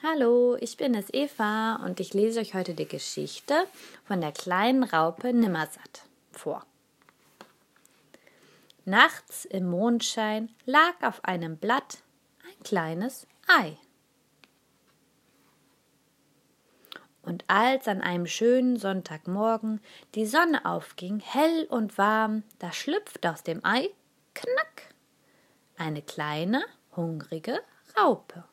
Hallo, ich bin es Eva und ich lese euch heute die Geschichte von der kleinen Raupe Nimmersatt vor. Nachts im Mondschein lag auf einem Blatt ein kleines Ei. Und als an einem schönen Sonntagmorgen die Sonne aufging, hell und warm, da schlüpfte aus dem Ei, knack, eine kleine, hungrige Raupe.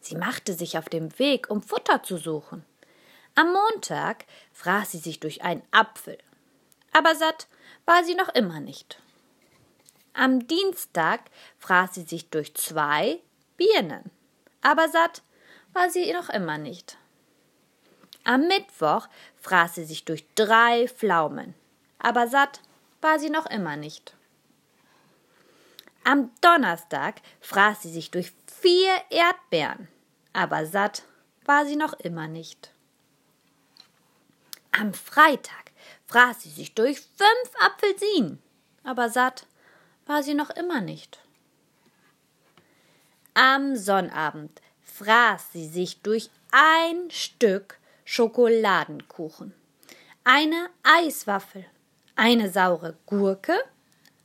Sie machte sich auf den Weg, um Futter zu suchen. Am Montag fraß sie sich durch einen Apfel, aber satt war sie noch immer nicht. Am Dienstag fraß sie sich durch zwei Birnen, aber satt war sie noch immer nicht. Am Mittwoch fraß sie sich durch drei Pflaumen, aber satt war sie noch immer nicht. Am Donnerstag fraß sie sich durch vier Erdbeeren, aber satt war sie noch immer nicht. Am Freitag fraß sie sich durch fünf Apfelsinen, aber satt war sie noch immer nicht. Am Sonnabend fraß sie sich durch ein Stück Schokoladenkuchen, eine Eiswaffel, eine saure Gurke,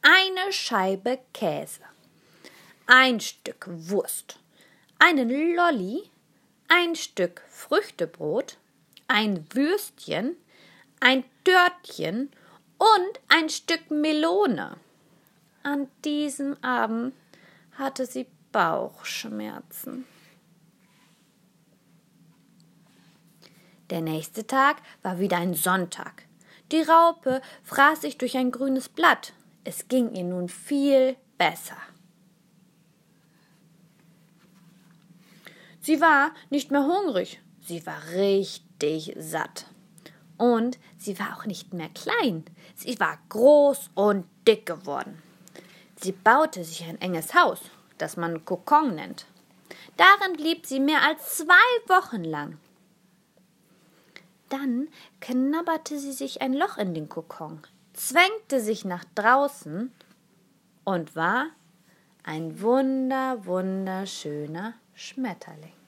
eine Scheibe Käse, ein Stück Wurst, einen Lolli, ein Stück Früchtebrot, ein Würstchen, ein Törtchen und ein Stück Melone. An diesem Abend hatte sie Bauchschmerzen. Der nächste Tag war wieder ein Sonntag. Die Raupe fraß sich durch ein grünes Blatt. Es ging ihr nun viel besser. Sie war nicht mehr hungrig, sie war richtig satt. Und sie war auch nicht mehr klein, sie war groß und dick geworden. Sie baute sich ein enges Haus, das man Kokon nennt. Darin blieb sie mehr als zwei Wochen lang. Dann knabberte sie sich ein Loch in den Kokon, zwängte sich nach draußen und war ein wunder, wunderschöner Schmetterling.